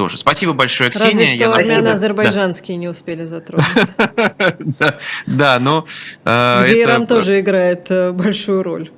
тоже. Спасибо большое, Ксения. Разве что армяно-азербайджанские не успели затронуть. Да, но... Где Иран тоже играет большую роль.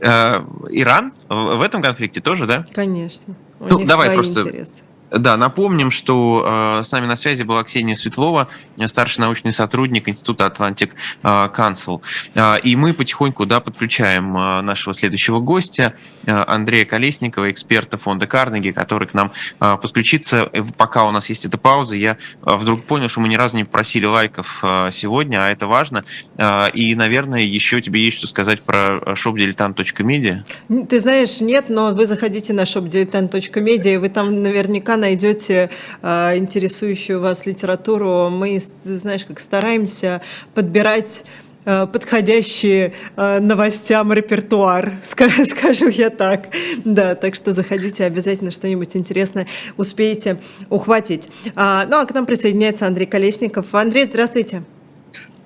Иран в этом конфликте тоже, да? Конечно. Ну, давай просто интересы. Да, напомним, что э, с нами на связи была Ксения Светлова, старший научный сотрудник Института Atlantic Council. Э, и мы потихоньку да, подключаем э, нашего следующего гостя, э, Андрея Колесникова, эксперта фонда Карнеги, который к нам э, подключится. Пока у нас есть эта пауза, я э, вдруг понял, что мы ни разу не просили лайков э, сегодня, а это важно. Э, и, наверное, еще тебе есть что сказать про shopdiletant.media? Ты знаешь, нет, но вы заходите на shopdiletant.media, и вы там наверняка найдете э, интересующую вас литературу. Мы, знаешь, как стараемся подбирать а, подходящие э, новостям репертуар, скажу я так. Да, так что заходите, обязательно что-нибудь интересное успеете ухватить. А, ну а к нам присоединяется Андрей Колесников. Андрей, здравствуйте.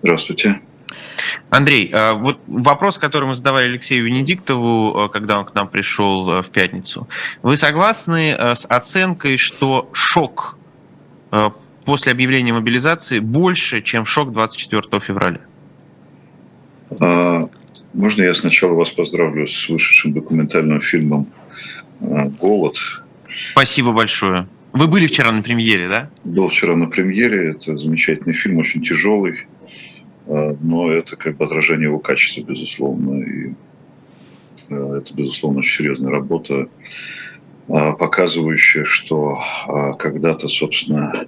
Здравствуйте. Андрей, а, вот вопрос, который мы задавали Алексею Венедиктову, а, когда он к нам пришел а, в пятницу. Вы согласны с оценкой, что шок после объявления мобилизации больше, чем шок 24 февраля? Можно я сначала вас поздравлю с вышедшим документальным фильмом «Голод». Спасибо большое. Вы были вчера на премьере, да? Был вчера на премьере. Это замечательный фильм, очень тяжелый. А, но это как бы отражение его качества, безусловно. И а, это, безусловно, очень серьезная работа, а, показывающая, что когда-то, собственно,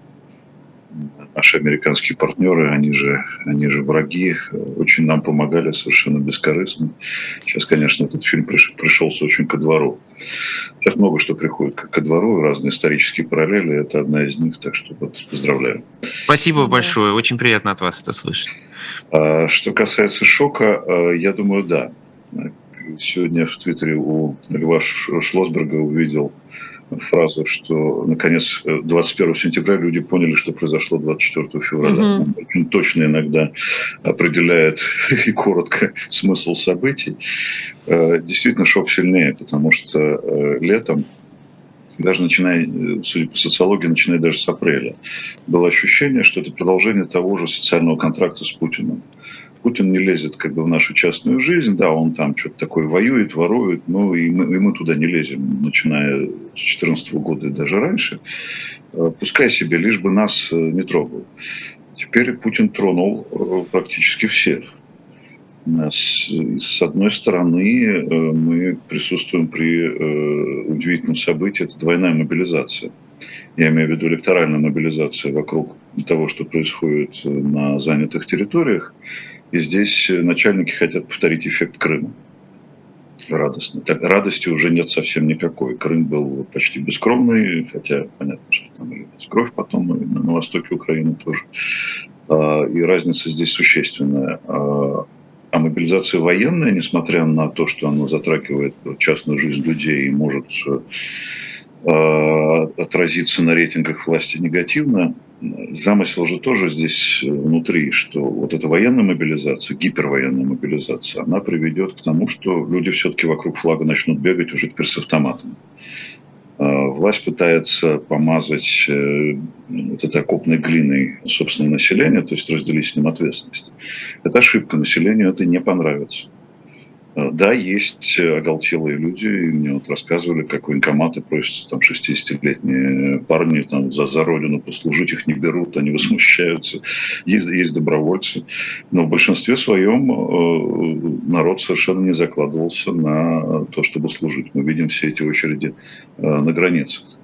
наши американские партнеры, они же, они же враги, очень нам помогали совершенно бескорыстно. Сейчас, конечно, этот фильм приш, пришелся очень ко двору. Сейчас много что приходит ко двору, разные исторические параллели, это одна из них, так что вот поздравляю. Спасибо большое, очень приятно от вас это слышать. А, что касается шока, а, я думаю, да. Сегодня в Твиттере у Льва Шлосберга увидел фразу, что наконец 21 сентября люди поняли, что произошло 24 февраля. Угу. очень точно иногда определяет и коротко смысл событий. А, действительно, шок сильнее, потому что летом даже начиная, судя по социологии, начиная даже с апреля, было ощущение, что это продолжение того же социального контракта с Путиным. Путин не лезет как бы в нашу частную жизнь, да, он там что-то такое воюет, ворует, ну и мы, и мы туда не лезем, начиная с 2014 года и даже раньше. Э, пускай себе, лишь бы нас э, не трогал. Теперь Путин тронул э, практически всех. С, одной стороны, э, мы присутствуем при э, удивительном событии, это двойная мобилизация. Я имею в виду электоральная мобилизация вокруг того, что происходит на занятых территориях. И здесь начальники хотят повторить эффект Крыма. Радостно. Так, радости уже нет совсем никакой. Крым был почти бескровный, хотя понятно, что там и кровь потом и на, на востоке Украины тоже. А, и разница здесь существенная. А, мобилизация военная, несмотря на то, что она затрагивает частную жизнь людей и может э, отразиться на рейтингах власти негативно, замысел же тоже здесь внутри, что вот эта военная мобилизация, гипервоенная мобилизация, она приведет к тому, что люди все-таки вокруг флага начнут бегать уже теперь с автоматами. Э, власть пытается помазать э, вот этой окопной глиной собственное население, то есть разделить с ним ответственность. Это ошибка, населению это не понравится. Э, да, есть оголтелые люди, мне вот рассказывали, как военкоматы просятся там 60-летние парни там, за, за родину послужить, их не берут, они возмущаются. Есть, есть добровольцы. Но в большинстве своем э, народ совершенно не закладывался на то, чтобы служить. Мы видим все эти очереди э, на границах.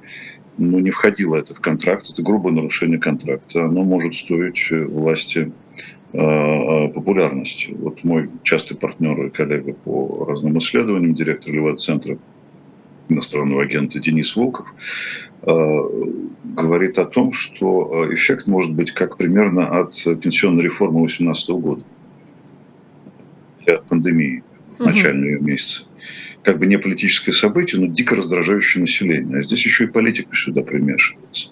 Но не входило это в контракт, это грубое нарушение контракта. Оно может стоить власти Э, э, популярность. Вот мой частый партнер и коллега по разным исследованиям, директор Левада-центра иностранного агента Денис Волков, э, говорит о том, что эффект может быть как примерно от пенсионной реформы 2018 года, от пандемии в начальные угу. месяцы. как бы не политическое событие, но дико раздражающее население. А здесь еще и политика сюда примешивается.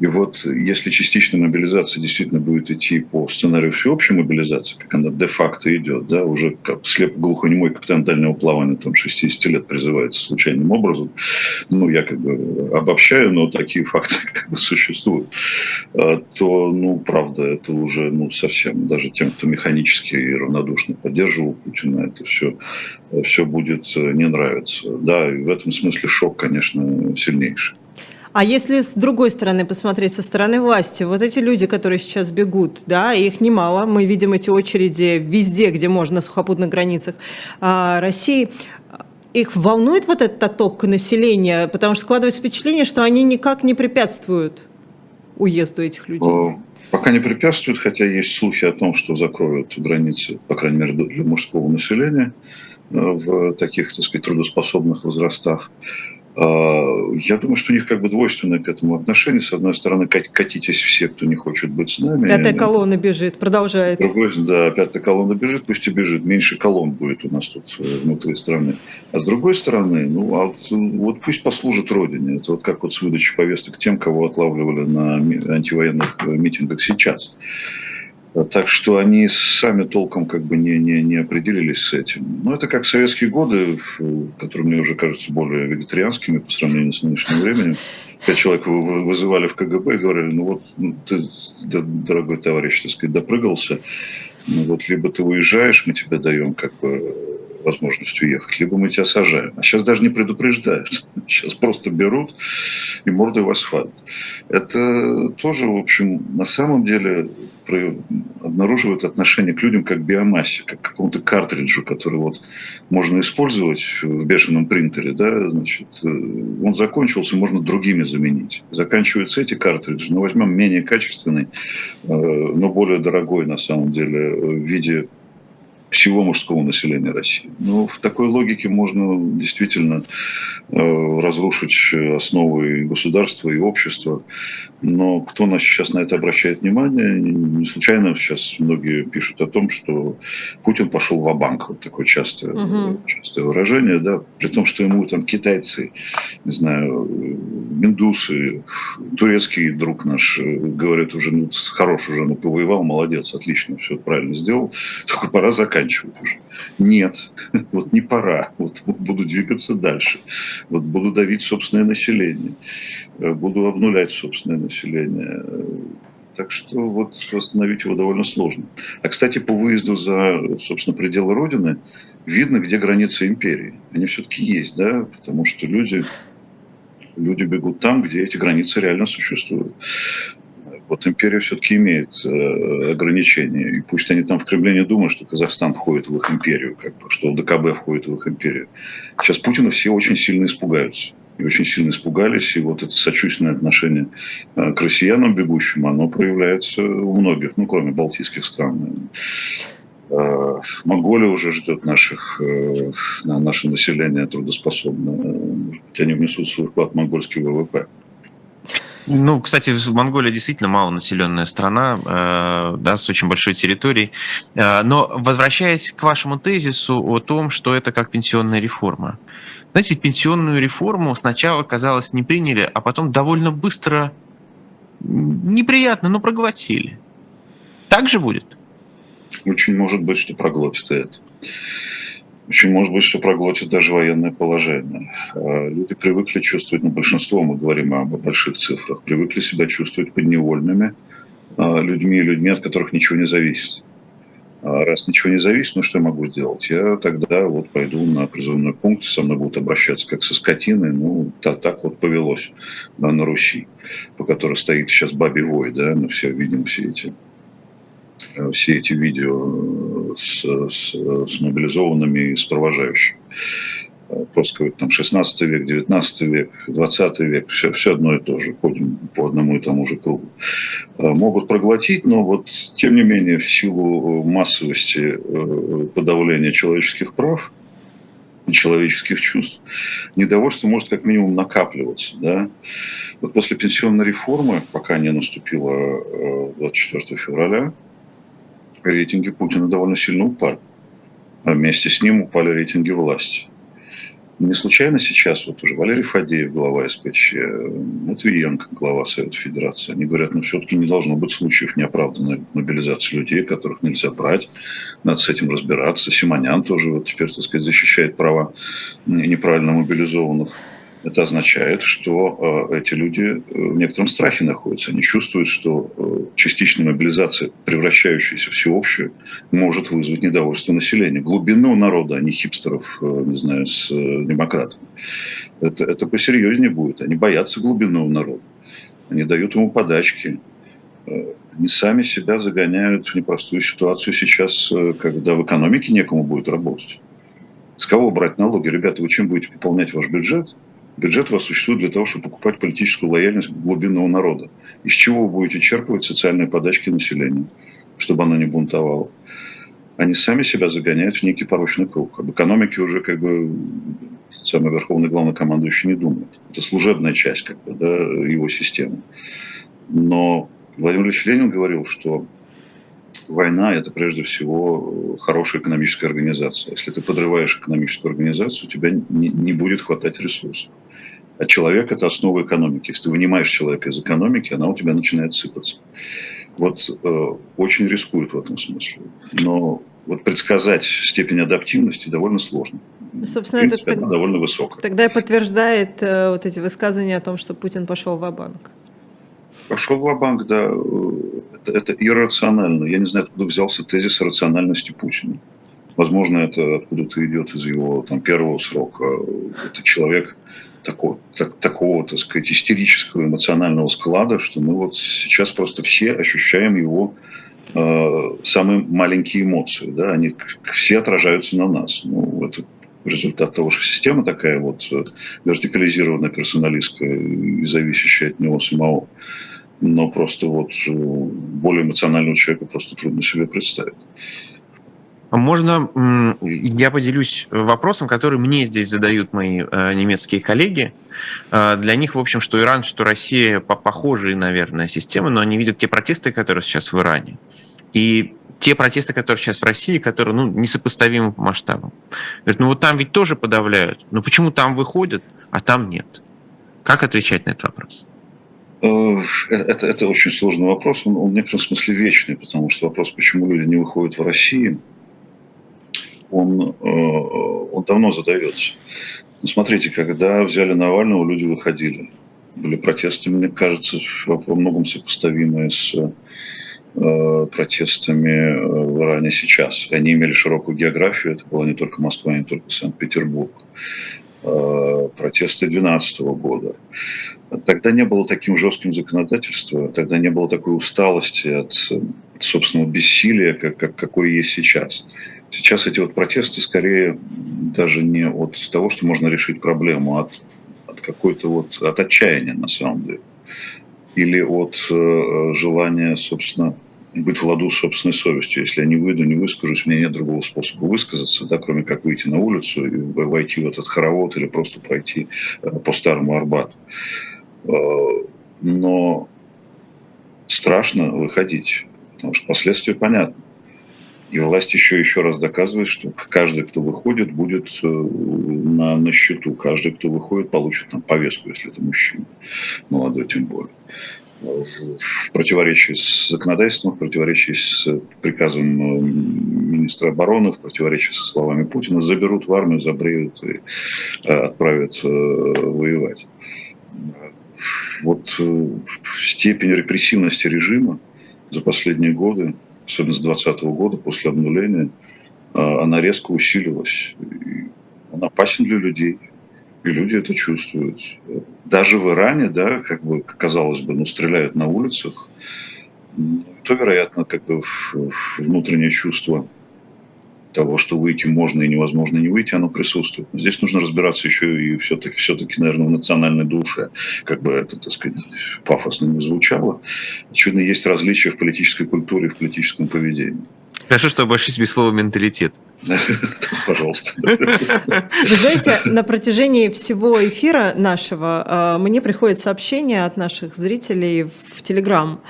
И вот если частичная мобилизация действительно будет идти по сценарию всеобщей мобилизации, как она де-факто идет, да, уже как слепо-глухонемой капитан дальнего плавания там 60 лет призывается случайным образом, ну, я как бы обобщаю, но такие факты как бы существуют, а, то, ну, правда, это уже, ну, совсем, даже тем, кто механически и равнодушно поддерживал Путина, это все, все будет не нравиться. Да, и в этом смысле шок, конечно, сильнейший. А если с другой стороны посмотреть, со стороны власти, вот эти люди, которые сейчас бегут, да, их немало, мы видим эти очереди везде, где можно, на сухопутных границах а, России, их волнует вот этот отток населения, потому что складывается впечатление, что они никак не препятствуют уезду этих людей. Пока не препятствуют, хотя есть слухи о том, что закроют границы, по крайней мере, для мужского населения э, в таких, так сказать, трудоспособных возрастах. А, я думаю, что у них как бы двойственное к этому отношение. С одной стороны, катитесь все, кто не хочет быть с нами. Пятая колонна бежит, продолжает. Другой, да, пятая колонна бежит, пусть и бежит. Меньше колонн будет у нас тут э, внутри страны. А с другой стороны, ну, а вот, вот пусть послужит Родине. Это вот как вот с выдачей повесток тем, кого отлавливали на антивоенных э, митингах сейчас. Так что они сами толком как бы не, не, не определились с этим. Но это как советские годы, которые мне уже кажутся более вегетарианскими по сравнению с нынешним временем. Пять человек вызывали в КГБ и говорили, ну вот ну, ты, дорогой товарищ, так сказать, допрыгался, ну вот либо ты уезжаешь, мы тебе даем как бы возможность уехать, либо мы тебя сажаем. А сейчас даже не предупреждают. Сейчас просто берут и мордой в асфальт. Это тоже, в общем, на самом деле обнаруживает отношение к людям как к биомассе, как к какому-то картриджу, который вот можно использовать в бешеном принтере, да, значит, э, он закончился, можно другими заменить. Заканчиваются эти картриджи, но возьмем менее качественный, э, но более дорогой на самом деле в виде всего мужского населения России. Ну, в такой логике можно действительно э, разрушить основы государства и общества. Но кто нас сейчас на это обращает внимание? Не случайно сейчас многие пишут о том, что Путин пошел в банк Вот такое частое, угу. частое выражение, да, при том, что ему там китайцы, не знаю, индусы, турецкий друг наш говорят уже, ну, хорош уже, ну, повоевал, молодец, отлично, все правильно сделал, только пора заканчивать уже. Нет, вот не пора, вот буду двигаться дальше, вот буду давить собственное население, буду обнулять собственное население. Так что вот восстановить его довольно сложно. А, кстати, по выезду за, собственно, пределы Родины видно, где границы империи. Они все-таки есть, да, потому что люди люди бегут там, где эти границы реально существуют. Вот империя все-таки имеет э, ограничения. И пусть они там в Кремле не думают, что Казахстан входит в их империю, как бы, что ДКБ входит в их империю. Сейчас Путина все очень сильно испугаются. И очень сильно испугались. И вот это сочувственное отношение э, к россиянам бегущим, оно проявляется у многих, ну, кроме балтийских стран. Э, Монголия уже ждет наших, э, наше население трудоспособное. Может быть, они внесут свой вклад в монгольский ВВП. Ну, кстати, Монголия действительно малонаселенная страна, э, да, с очень большой территорией. Но возвращаясь к вашему тезису о том, что это как пенсионная реформа. Знаете, пенсионную реформу сначала, казалось, не приняли, а потом довольно быстро, неприятно, но проглотили. Так же будет? Очень может быть, что проглотит это. Очень может быть, что проглотит даже военное положение. А, люди привыкли чувствовать, ну, большинство, мы говорим о больших цифрах, привыкли себя чувствовать подневольными а, людьми, людьми, от которых ничего не зависит. А раз ничего не зависит, ну что я могу сделать? Я тогда вот пойду на призывной пункт, со мной будут обращаться как со скотиной. Ну, так, так вот повелось да, на Руси, по которой стоит сейчас Бабий Вой, да, мы все видим все эти Э, все эти видео с, с, с мобилизованными и с провожающими. Э, просто там 16 век, 19 век, 20 век, все, все одно и то же, ходим по одному и тому же кругу. Э, могут проглотить, но вот тем не менее в силу массовости подавления человеческих прав, человеческих чувств, недовольство может как минимум накапливаться. Да? Вот после пенсионной реформы, пока не наступило 24 февраля, рейтинги Путина довольно сильно упали. А вместе с ним упали рейтинги власти. Не случайно сейчас вот уже Валерий Фадеев, глава СПЧ, Матвиенко, глава Совета Федерации, они говорят, ну все-таки не должно быть случаев неоправданной мобилизации людей, которых нельзя брать, надо с этим разбираться. Симонян тоже вот теперь, так сказать, защищает права неправильно мобилизованных это означает, что э, эти люди э, в некотором страхе находятся. Они чувствуют, что э, частичная мобилизация, превращающаяся в всеобщую, может вызвать недовольство населения. Глубину народа, а не хипстеров, не знаю, с демократами. Это, это посерьезнее будет. Они боятся глубинного народа. Они дают ему подачки. Они сами себя загоняют в непростую ситуацию сейчас, когда в экономике некому будет работать. С кого брать налоги? Ребята, вы чем будете пополнять ваш бюджет? Бюджет у вас существует для того, чтобы покупать политическую лояльность глубинного народа. Из чего вы будете черпывать социальные подачки населению, чтобы оно не бунтовало? Они сами себя загоняют в некий порочный круг. Об экономике уже как бы самый верховный главнокомандующий не думает. Это служебная часть как бы, да, его системы. Но Владимир Ильич Ленин говорил, что война – это прежде всего хорошая экономическая организация. Если ты подрываешь экономическую организацию, у тебя не, не будет хватать ресурсов. А человек – это основа экономики. Если ты вынимаешь человека из экономики, она у тебя начинает сыпаться. Вот э, очень рискует в этом смысле. Но вот предсказать степень адаптивности довольно сложно. Собственно, принципе, это довольно высокая. Тогда и подтверждает э, вот эти высказывания о том, что Путин пошел в банк Пошел в банк да, это, это иррационально. Я не знаю, откуда взялся тезис рациональности Путина. Возможно, это откуда-то идет из его там, первого срока. Это человек, такого, так, такого, так сказать, истерического эмоционального склада, что мы вот сейчас просто все ощущаем его э, самые маленькие эмоции, да, они все отражаются на нас. Ну, это результат того, что система такая вот э, вертикализированная, персоналистская и зависящая от него самого. Но просто вот э, более эмоционального человека просто трудно себе представить. Можно я поделюсь вопросом, который мне здесь задают мои э, немецкие коллеги. Э, для них, в общем, что Иран, что Россия похожие, наверное, системы, но они видят те протесты, которые сейчас в Иране. И те протесты, которые сейчас в России, которые ну, несопоставимы по масштабам. Говорят, ну вот там ведь тоже подавляют. Но почему там выходят, а там нет? Как отвечать на этот вопрос? Э, это, это очень сложный вопрос. Он, он в некотором смысле вечный, потому что вопрос, почему люди не выходят в России – он, э, он давно задается. Ну, смотрите, когда взяли Навального, люди выходили. Были протесты, мне кажется, во многом сопоставимые с э, протестами э, в Иране сейчас. Они имели широкую географию, это была не только Москва, не только Санкт-Петербург. Протесты 2012 года. Тогда не было таким жестким законодательством, тогда не было такой усталости от собственного бессилия, как, как, какой есть сейчас. Сейчас эти вот протесты скорее даже не от того, что можно решить проблему, а от, от какой-то вот, от отчаяния на самом деле. Или от э, желания, собственно, быть в ладу с собственной совестью. Если я не выйду, не выскажусь, у меня нет другого способа высказаться, да, кроме как выйти на улицу и войти в этот хоровод или просто пройти э, по старому Арбату. Э, но страшно выходить, потому что последствия понятны. И власть еще еще раз доказывает, что каждый, кто выходит, будет э, на, на счету. Каждый, кто выходит, получит там повестку, если это мужчина, молодой тем более. В противоречии с законодательством, в противоречии с приказом э, министра обороны, в противоречии со словами Путина, заберут в армию, забреют и э, отправят воевать. Вот степень репрессивности режима за последние годы особенно с 2020 года, после обнуления, а, она резко усилилась. И он опасен для людей, и люди это чувствуют. Даже в Иране, да, как бы, казалось бы, ну, стреляют на улицах, то, вероятно, как бы внутреннее чувство того, что выйти можно и невозможно не выйти, оно присутствует. Но здесь нужно разбираться еще и все-таки, все-таки, наверное, в национальной душе, как бы это, так сказать, пафосно не звучало. Очевидно, есть различия в политической культуре, в политическом поведении. Хорошо, что обошлись без слова «менталитет». Пожалуйста. Вы знаете, на протяжении всего эфира нашего а, мне приходят сообщения от наших зрителей в Телеграм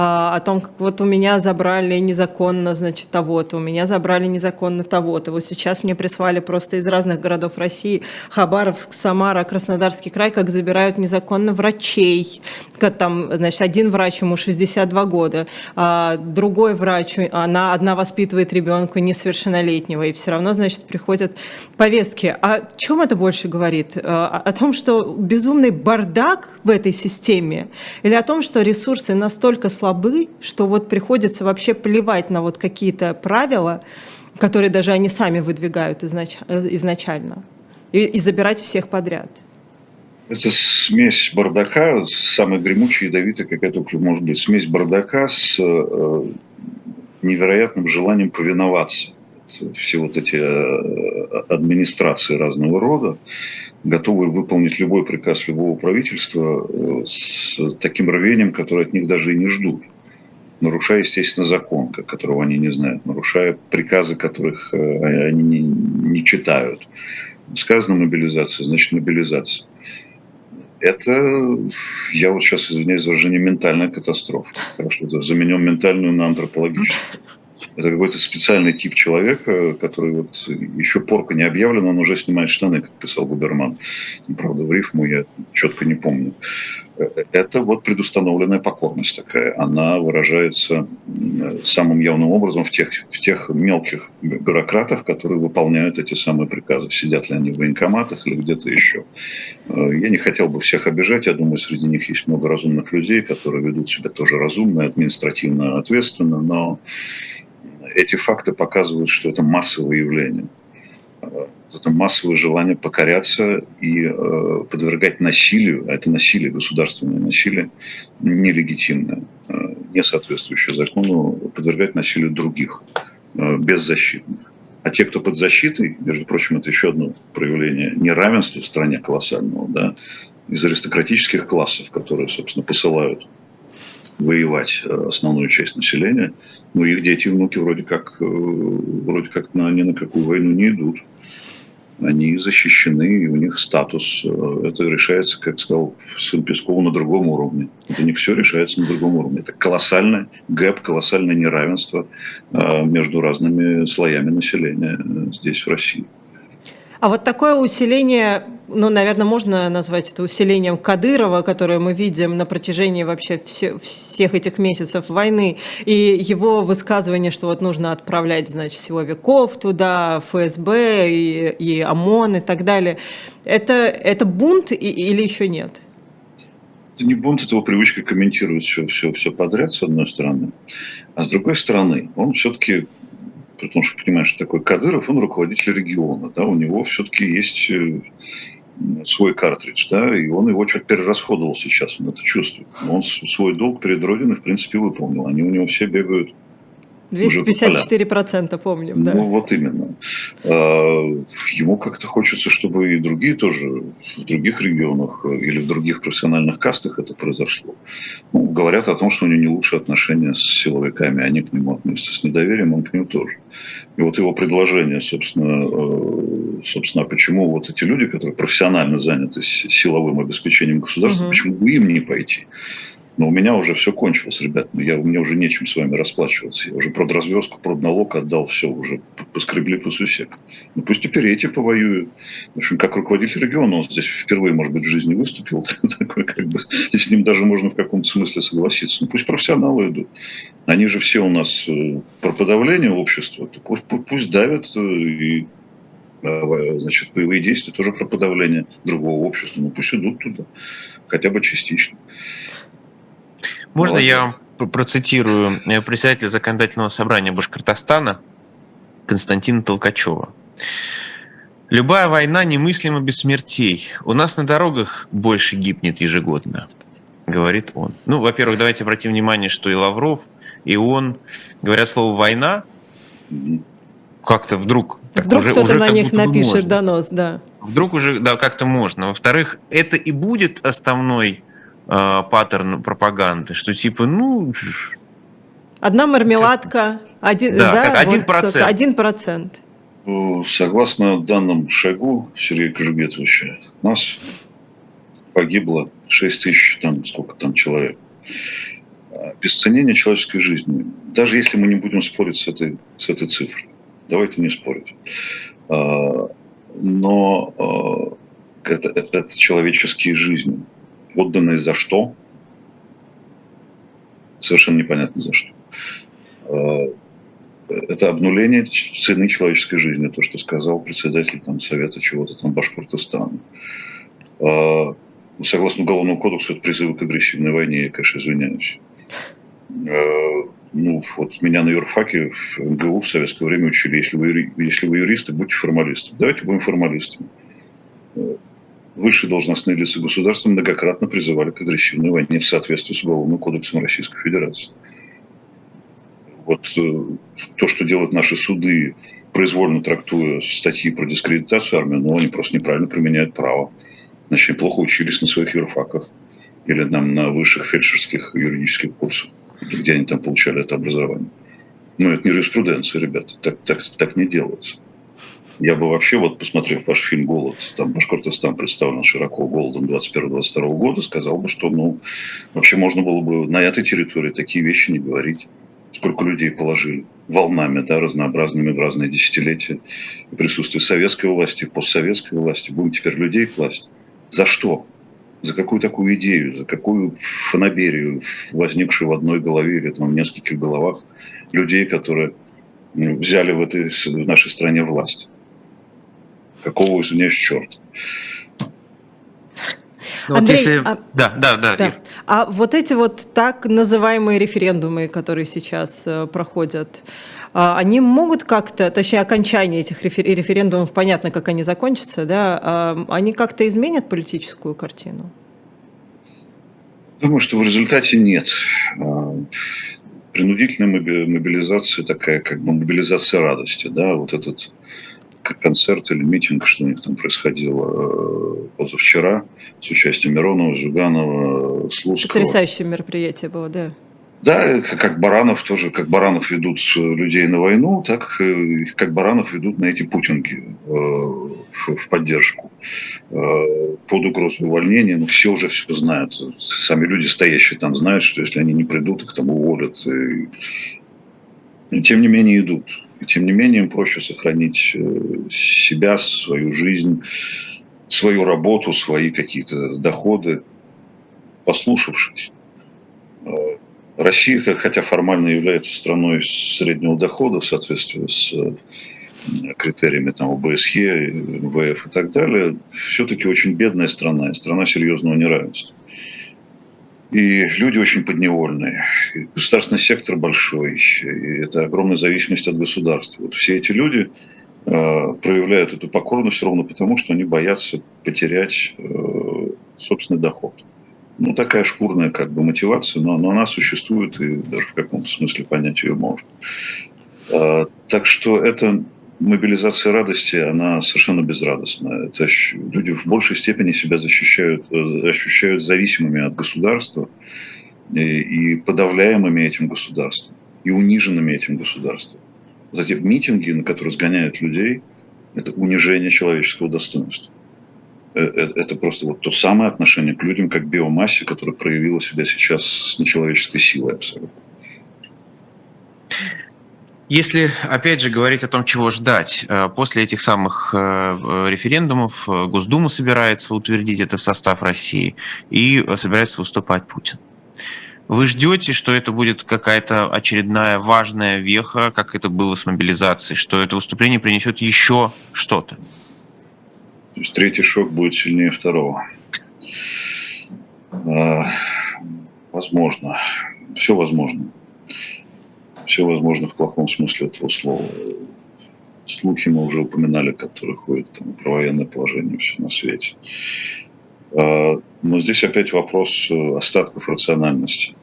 а, о том, как вот у меня забрали незаконно, значит, того-то, у меня забрали незаконно того-то. Вот сейчас мне прислали просто из разных городов России, Хабаровск, Самара, Краснодарский край, как забирают незаконно врачей. Как там, значит, один врач, ему 62 года, а другой врач, она одна воспитывает ребенка несовершеннолетнего, и все равно, значит, приходят повестки. О чем это больше говорит? А, о том, что безумный бардак в этой системе? Или о том, что ресурсы настолько слабы, слабы, что вот приходится вообще плевать на вот какие-то правила, которые даже они сами выдвигают изнач... изначально, и, и забирать всех подряд. Это смесь бардака, самая гремучая, ядовитая, какая только может быть. Смесь бардака с э, невероятным желанием повиноваться. Все вот эти э, администрации разного рода, готовые выполнить любой приказ любого правительства э, с таким рвением, которое от них даже и не ждут. Нарушая, естественно, закон, которого они не знают, нарушая приказы, которых э, они не, не читают. Сказано мобилизация, значит мобилизация. Это, я вот сейчас извиняюсь за выражение, ментальная катастрофа. Хорошо, заменем ментальную на антропологическую. Это какой-то специальный тип человека, который вот еще порка не объявлен, он уже снимает штаны, как писал Губерман. Правда, в рифму я четко не помню. Это вот предустановленная покорность такая. Она выражается самым явным образом в тех, в тех мелких бюрократах, которые выполняют эти самые приказы. Сидят ли они в военкоматах или где-то еще. Я не хотел бы всех обижать. Я думаю, среди них есть много разумных людей, которые ведут себя тоже разумно, административно ответственно, но эти факты показывают, что это массовое явление. Это массовое желание покоряться и э, подвергать насилию, а это насилие, государственное насилие, нелегитимное, э, не соответствующее закону, подвергать насилию других, э, беззащитных. А те, кто под защитой, между прочим, это еще одно проявление неравенства в стране колоссального, да, из аристократических классов, которые, собственно, посылают воевать э, основную часть населения, но их дети и внуки вроде как, э, вроде как на, ни на какую войну не идут. Они защищены, и у них статус. Э, это решается, как сказал сын Пескова, на другом уровне. Это не все решается на другом уровне. Это колоссальное гэп, колоссальное неравенство между разными слоями населения здесь, в России. А вот такое усиление, ну, наверное, можно назвать это усилением Кадырова, которое мы видим на протяжении вообще все, всех этих месяцев войны, и его высказывание, что вот нужно отправлять, значит, силовиков туда, ФСБ и, и ОМОН и так далее. Это, это бунт и, или еще нет? Это не бунт, это его привычка комментировать все, все, все подряд, с одной стороны. А с другой стороны, он все-таки потому что понимаешь, что такой Кадыров, он руководитель региона, да, у него все-таки есть э, свой картридж, да, и он его что-то перерасходовал сейчас, он это чувствует. Но он свой долг перед Родиной, в принципе, выполнил. Они у него все бегают 254% помним, да. Ну, вот именно. А, ему как-то хочется, чтобы и другие тоже в других регионах или в других профессиональных кастах это произошло. Ну, говорят о том, что у него не лучшие отношения с силовиками, они к нему относятся с недоверием, он к нему тоже. И вот его предложение, собственно, э, собственно, почему вот эти люди, которые профессионально заняты силовым обеспечением государства, угу. почему бы им не пойти? Но у меня уже все кончилось, ребят. Я, мне уже нечем с вами расплачиваться. Я уже продразвездку, продналог отдал, все, уже поскребли по сусек. Ну пусть теперь эти повоюют. В общем, как руководитель региона, он здесь впервые, может быть, в жизни выступил. Такой, как бы, и с ним даже можно в каком-то смысле согласиться. Ну пусть профессионалы идут. Они же все у нас э, про подавление общества. Пусть, пусть давят э, и э, значит, боевые действия тоже про подавление другого общества. Ну пусть идут туда, хотя бы частично. Можно Молодец. я процитирую э, председателя законодательного собрания Башкортостана Константина Толкачева. Любая война немыслима без смертей. У нас на дорогах больше гибнет ежегодно, говорит он. Ну, во-первых, давайте обратим внимание, что и Лавров, и он говорят слово «война», как-то вдруг... Вдруг уже, кто-то уже на них напишет можно. донос, да. Вдруг уже, да, как-то можно. Во-вторых, это и будет основной э, паттерн пропаганды, что типа, ну... Одна мармеладка, один, да, да, как один вот, процент. Один процент. Согласно данным шагу Сергея Кожугетовича, нас погибло 6 тысяч, там сколько там человек. Обесценение человеческой жизни. Даже если мы не будем спорить с этой, с этой цифрой. Давайте не спорить. А, но а, это, это, это человеческие жизни. Отданные за что? Совершенно непонятно за что. А, это обнуление цены человеческой жизни, то, что сказал председатель там, Совета чего-то там Башкортостана. Согласно Уголовному кодексу, это призывы к агрессивной войне, я, конечно, извиняюсь ну, вот меня на юрфаке в МГУ в советское время учили, если вы, если вы юристы, будьте формалистами. Давайте будем формалистами. Высшие должностные лица государства многократно призывали к агрессивной войне в соответствии с Уголовным кодексом Российской Федерации. Вот э, то, что делают наши суды, произвольно трактуя статьи про дискредитацию армии, ну, они просто неправильно применяют право. Значит, плохо учились на своих юрфаках или нам на высших фельдшерских юридических курсах где они там получали это образование. Ну, это не юриспруденция, ребята, так, так, так не делается. Я бы вообще, вот посмотрев ваш фильм «Голод», там Башкортостан представлен широко голодом 21-22 года, сказал бы, что, ну, вообще можно было бы на этой территории такие вещи не говорить. Сколько людей положили волнами, да, разнообразными в разные десятилетия. И присутствие советской власти, постсоветской власти. Будем теперь людей класть. За что? за какую такую идею, за какую фанаберию, возникшую в одной голове или там, в нескольких головах людей, которые взяли в, этой, в нашей стране власть. Какого, извиняюсь, черт. Ну, Андрей, вот если... а... Да, да, да. да. А вот эти вот так называемые референдумы, которые сейчас э, проходят, а, они могут как-то, точнее, окончание этих референдумов, понятно, как они закончатся, да, а, они как-то изменят политическую картину? Думаю, что в результате нет. А, принудительная мобилизация такая, как бы мобилизация радости, да, вот этот концерт или митинг, что у них там происходило э, позавчера с участием Миронова, Зюганова, Слуцкого. Потрясающее мероприятие было, да. Да, как баранов тоже, как баранов ведут людей на войну, так их как баранов ведут на эти путинги э, в поддержку. Э, под угрозу увольнения, ну все уже все знают. Сами люди, стоящие там, знают, что если они не придут, их там уволят. И, и тем не менее идут. И тем не менее им проще сохранить э, себя, свою жизнь, свою работу, свои какие-то доходы, послушавшись Россия, хотя формально является страной среднего дохода в соответствии с э, критериями там, ОБСЕ, МВФ и так далее, все-таки очень бедная страна, страна серьезного неравенства. И люди очень подневольные. И государственный сектор большой. И это огромная зависимость от государства. Вот все эти люди э, проявляют эту покорность ровно потому, что они боятся потерять э, собственный доход ну, такая шкурная как бы мотивация, но, но она существует, и даже в каком-то смысле понять ее можно. А, так что эта мобилизация радости, она совершенно безрадостная. Это люди в большей степени себя защищают, э, ощущают зависимыми от государства и, подавляемыми этим государством, и униженными этим государством. Затем митинги, на которые сгоняют людей, это унижение человеческого достоинства. Э, э, это просто вот то самое отношение к людям, как биомассе, которое проявило себя сейчас с нечеловеческой силой абсолютно. Если, опять же, говорить о том, чего ждать, э, после этих самых референдумов Госдума собирается утвердить это в состав России и собирается выступать Путин. Вы ждете, что это будет какая-то очередная важная веха, как это было с мобилизацией, что это выступление принесет еще что-то? То есть третий шок будет сильнее второго. Возможно. Все возможно. Все возможно в плохом смысле этого слова. Слухи мы уже упоминали, которые ходят там, про военное положение все на свете. А, но здесь опять вопрос э, остатков рациональности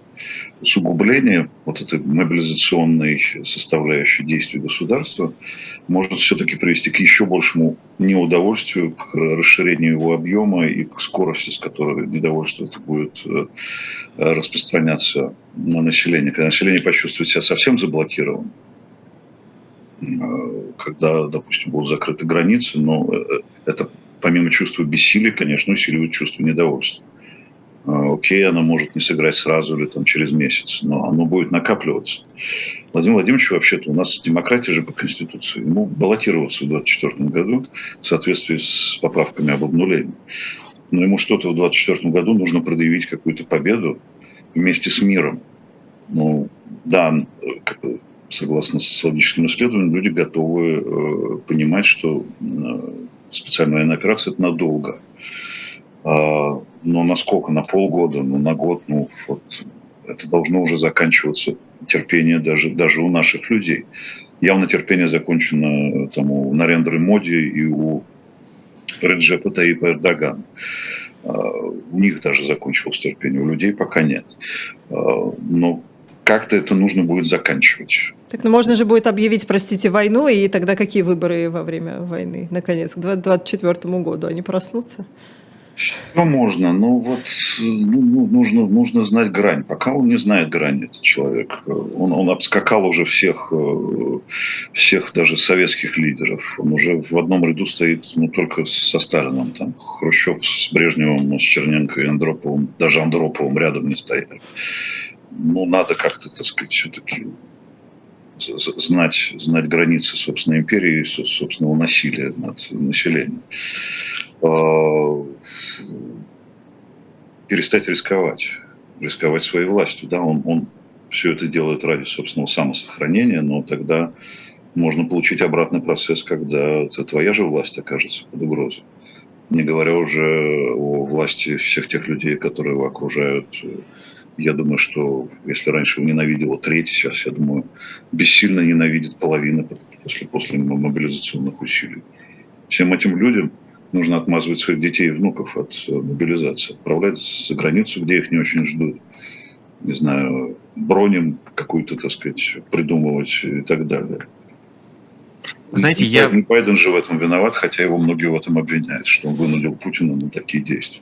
усугубление вот этой мобилизационной составляющей действий государства может все-таки привести к еще большему неудовольствию, к расширению его объема и к скорости, с которой недовольство это будет э, распространяться на население. Когда население почувствует себя совсем заблокированным, э, когда, допустим, будут закрыты границы, но это помимо чувства бессилия, конечно, усиливает чувство недовольства. А, окей, оно может не сыграть сразу или там через месяц, но оно будет накапливаться. Владимир Владимирович вообще-то у нас демократия же по Конституции. Ему баллотироваться в 2024 году в соответствии с поправками об обнулении. Но ему что-то в 2024 году нужно предъявить какую-то победу вместе с миром. Ну, да, бы, согласно социологическим исследованиям, люди готовы э, понимать, что э, специальная военная операция – это надолго. А, но насколько? На полгода, ну, на год, ну, вот, это должно уже заканчиваться терпение даже, даже у наших людей. Явно терпение закончено там, у Нарендры Моди и у Реджепа Таипа Эрдогана. А, у них даже закончилось терпение, у людей пока нет. А, но как-то это нужно будет заканчивать. Так, ну можно же будет объявить, простите, войну, и тогда какие выборы во время войны, наконец, к 2024 году? Они проснутся? Все можно, но вот ну, ну, нужно, нужно знать грань. Пока он не знает грань, этот человек. Он, он обскакал уже всех, э, всех даже советских лидеров. Он уже в одном ряду стоит ну, только со Сталином. Там Хрущев с Брежневым, с Черненко и Андроповым, даже Андроповым рядом не стояли. Ну, надо как-то, так сказать, все-таки знать, знать границы собственной империи и собственного насилия над населением. Э, перестать рисковать, рисковать своей властью. Да? Он, он все это делает ради собственного самосохранения, но тогда можно получить обратный процесс, когда твоя же власть окажется под угрозой. Не говоря уже о власти всех тех людей, которые его окружают. Я думаю, что если раньше его ненавидела треть, сейчас, я думаю, бессильно ненавидит половина после, после мобилизационных усилий. Всем этим людям – нужно отмазывать своих детей и внуков от э, мобилизации, отправлять за границу, где их не очень ждут. Не знаю, бронем какую-то, так сказать, придумывать и так далее. Знаете, я... Байден же в этом виноват, хотя его многие в этом обвиняют, что он вынудил Путина на такие действия.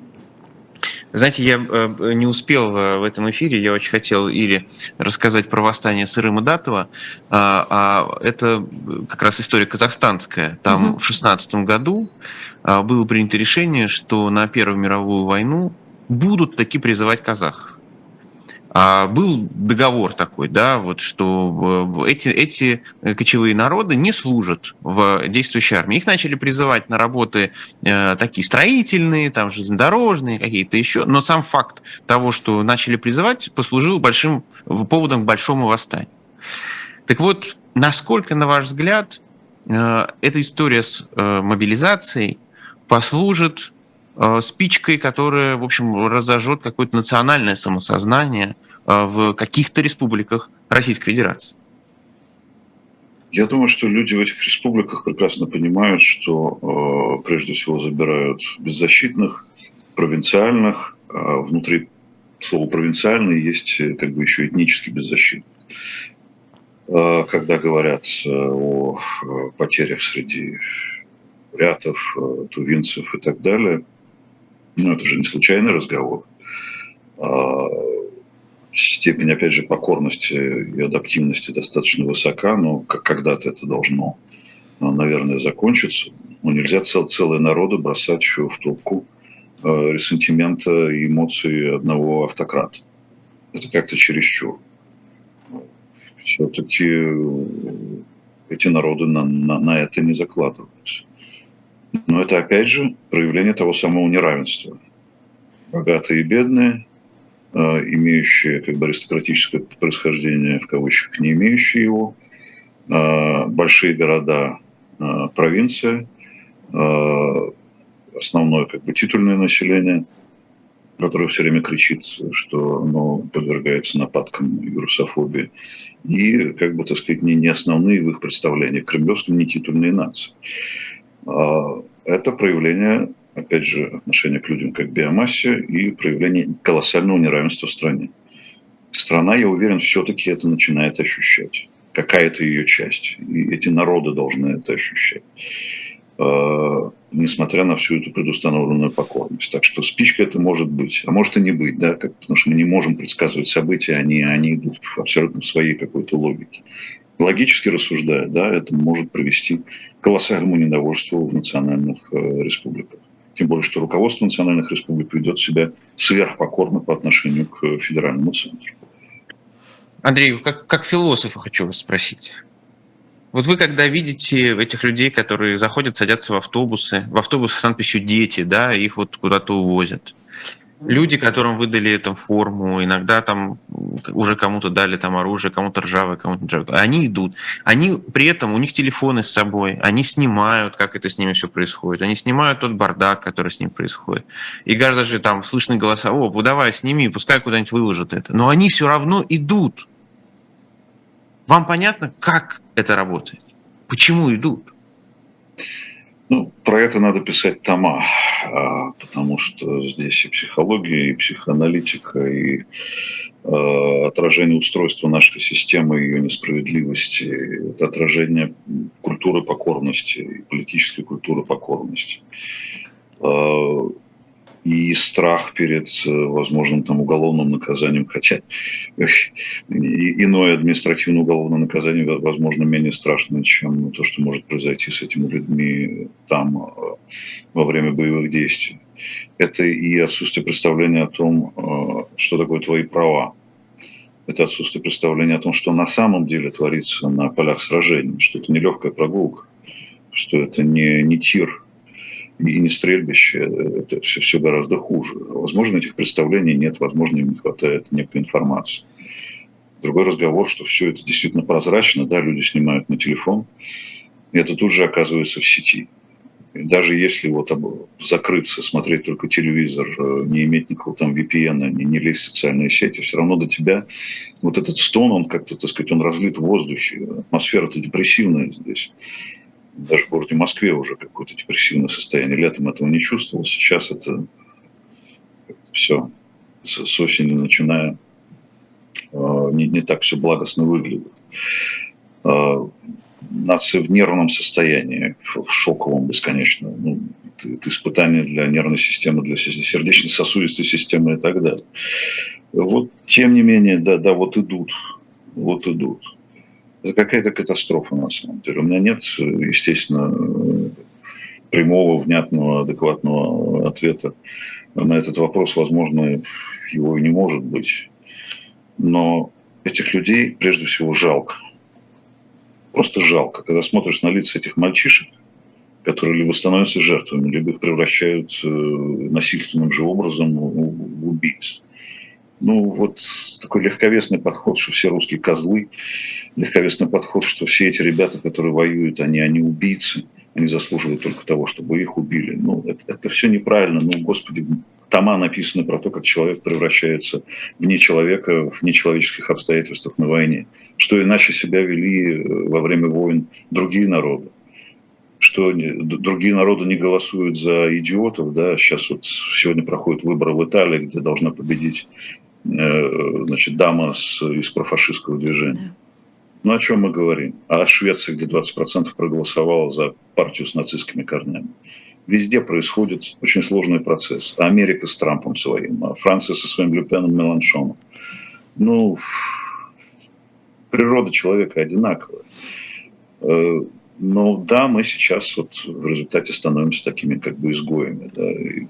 Знаете, я э, не успел э, в этом эфире, я очень хотел или рассказать про восстание Сырыма Датова, а, а это как раз история казахстанская. Там угу. в шестнадцатом году а, было принято решение, что на Первую мировую войну будут таки призывать казахов. А был договор такой, да, вот что эти, эти кочевые народы не служат в действующей армии. Их начали призывать на работы э, такие строительные, там железнодорожные, какие-то еще. Но сам факт того, что начали призывать, послужил большим поводом к большому восстанию. Так вот, насколько, на ваш взгляд, э, эта история с э, мобилизацией послужит Э, спичкой, которая, в общем, разожжет какое-то национальное самосознание э, в каких-то республиках Российской Федерации? Я думаю, что люди в этих республиках прекрасно понимают, что э, прежде всего забирают беззащитных, провинциальных, а внутри слова провинциальный есть как бы еще этнически беззащитных. Когда говорят о потерях среди рятов, тувинцев и так далее, ну, это же не случайный разговор. А, степень, опять же, покорности и адаптивности достаточно высока, но когда-то это должно, а, наверное, закончиться. Но нельзя цел, целые народы бросать еще в топку э, ресентимента и эмоций одного автократа. Это как-то чересчур. Все-таки эти народы на, на, на это не закладываются. Но это, опять же, проявление того самого неравенства. Богатые и бедные, э, имеющие как бы аристократическое происхождение, в кавычках, не имеющие его, э, большие города, э, провинция, основное как бы титульное население, которое все время кричит, что оно подвергается нападкам и русофобии, и, как бы, так сказать, не, не основные в их представлениях, кремлевские не титульные нации. А, это проявление, опять же, отношения к людям как к биомассе и проявление колоссального неравенства в стране. Страна, я уверен, все-таки это начинает ощущать. Какая-то ее часть. И эти народы должны это ощущать. А, несмотря на всю эту предустановленную покорность. Так что спичка это может быть, а может и не быть, да, как, потому что мы не можем предсказывать события, они, они идут абсолютно в своей какой-то логике. Логически рассуждая, да, это может привести к колоссальному недовольству в национальных э, республиках. Тем более, что руководство национальных республик ведет себя сверхпокорно по отношению к федеральному центру. Андрей, как, как философа хочу вас спросить. Вот вы когда видите этих людей, которые заходят, садятся в автобусы, в автобусы с надписью «дети», да, их вот куда-то увозят. Люди, которым выдали эту форму, иногда там уже кому-то дали там оружие, кому-то ржавое, кому-то ржавое. Они идут. Они при этом, у них телефоны с собой, они снимают, как это с ними все происходит. Они снимают тот бардак, который с ним происходит. И даже там слышны голоса, о, давай, сними, пускай куда-нибудь выложат это. Но они все равно идут. Вам понятно, как это работает? Почему идут? Ну, про это надо писать тома, а, потому что здесь и психология, и психоаналитика, и а, отражение устройства нашей системы, ее несправедливости, это отражение культуры покорности, политической культуры покорности. А, и страх перед э, возможным там уголовным наказанием, хотя иное административное уголовное наказание, возможно, менее страшно, чем то, что может произойти с этими людьми там э, во время боевых действий. Это и отсутствие представления о том, э, что такое твои права. Это отсутствие представления о том, что на самом деле творится на полях сражений, что это не легкая прогулка, что это не, не тир, и не стрельбище, это все, все гораздо хуже. Возможно, этих представлений нет, возможно, им не хватает некой информации. Другой разговор, что все это действительно прозрачно, да, люди снимают на телефон, и это тут же оказывается в сети. И даже если вот закрыться, смотреть только телевизор, э, не иметь никакого там VPN, не, не лезть в социальные сети, все равно до тебя вот этот стон, он как-то, так сказать, он разлит в воздухе. Атмосфера-то депрессивная здесь даже в городе Москве уже какое-то депрессивное состояние. Летом этого не чувствовал, сейчас это все с, с осени начиная э, не, не так все благостно выглядит. Э, нация в нервном состоянии, в, в шоковом бесконечно. Ну, это, это испытание для нервной системы, для сердечно-сосудистой системы и так далее. Вот, тем не менее, да, да, вот идут, вот идут. Это какая-то катастрофа на самом деле. У меня нет, естественно, прямого, внятного, адекватного ответа на этот вопрос. Возможно, его и не может быть. Но этих людей прежде всего жалко. Просто жалко. Когда смотришь на лица этих мальчишек, которые либо становятся жертвами, либо их превращают э, насильственным же образом в убийц ну, вот такой легковесный подход, что все русские козлы, легковесный подход, что все эти ребята, которые воюют, они, они убийцы, они заслуживают только того, чтобы их убили. Ну, это, это все неправильно. Ну, господи, тома написаны про то, как человек превращается в нечеловека в нечеловеческих обстоятельствах на войне. Что иначе себя вели э, во время войн другие народы что другие народы не голосуют за идиотов, да, сейчас вот сегодня проходят выборы в Италии, где должна победить значит, дама с, из профашистского движения. Ну, о чем мы говорим? О Швеции, где 20% проголосовало за партию с нацистскими корнями. Везде происходит очень сложный процесс. А Америка с Трампом своим, а Франция со своим Люпеном, Меланшоном. Ну, природа человека одинаковая. Э, но да, мы сейчас вот в результате становимся такими как бы изгоями. Да, и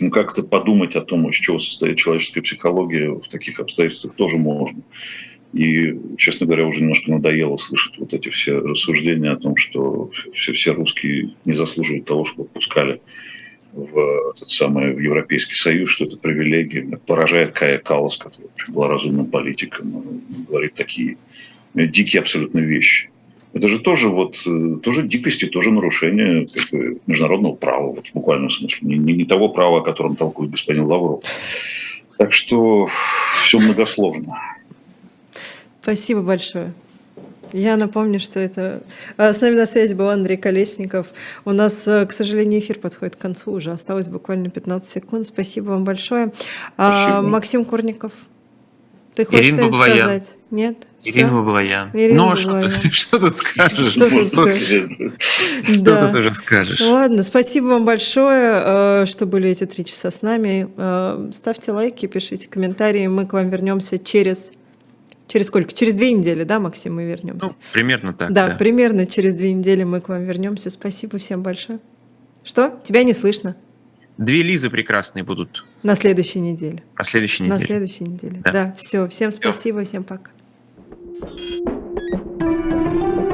ну, как-то подумать о том, из чего состоит человеческая психология в таких обстоятельствах тоже можно. И, честно говоря, уже немножко надоело слышать вот эти все рассуждения о том, что все, все русские не заслуживают того, чтобы пускали в этот самый в Европейский Союз, что это привилегия. Поражает Кая Калас, который была разумным политиком, говорит такие дикие абсолютно вещи. Это же тоже вот э, тоже дикости, тоже нарушение как бы, международного права, вот в буквальном смысле. Не, не, не того права, о котором толкует господин Лавров. Так что все многосложно. Спасибо большое. Я напомню, что это... А, с нами на связи был Андрей Колесников. У нас, э, к сожалению, эфир подходит к концу уже. Осталось буквально 15 секунд. Спасибо вам большое. А, Спасибо. Максим Курников, ты хочешь что-нибудь сказать? Нет? Ирина Баблоян. Ирина ну, а что, что тут скажешь? Что тут, скажешь? да. тут уже скажешь? Ладно, спасибо вам большое, э, что были эти три часа с нами. Э, ставьте лайки, пишите комментарии. Мы к вам вернемся через Через сколько? Через две недели, да, Максим, мы вернемся? Ну, примерно так, да, да. примерно через две недели мы к вам вернемся. Спасибо всем большое. Что? Тебя не слышно? Две Лизы прекрасные будут На следующей неделе. на следующей На неделе. следующей неделе. Да. Да, все. Всем спасибо, всем пока. Thank you.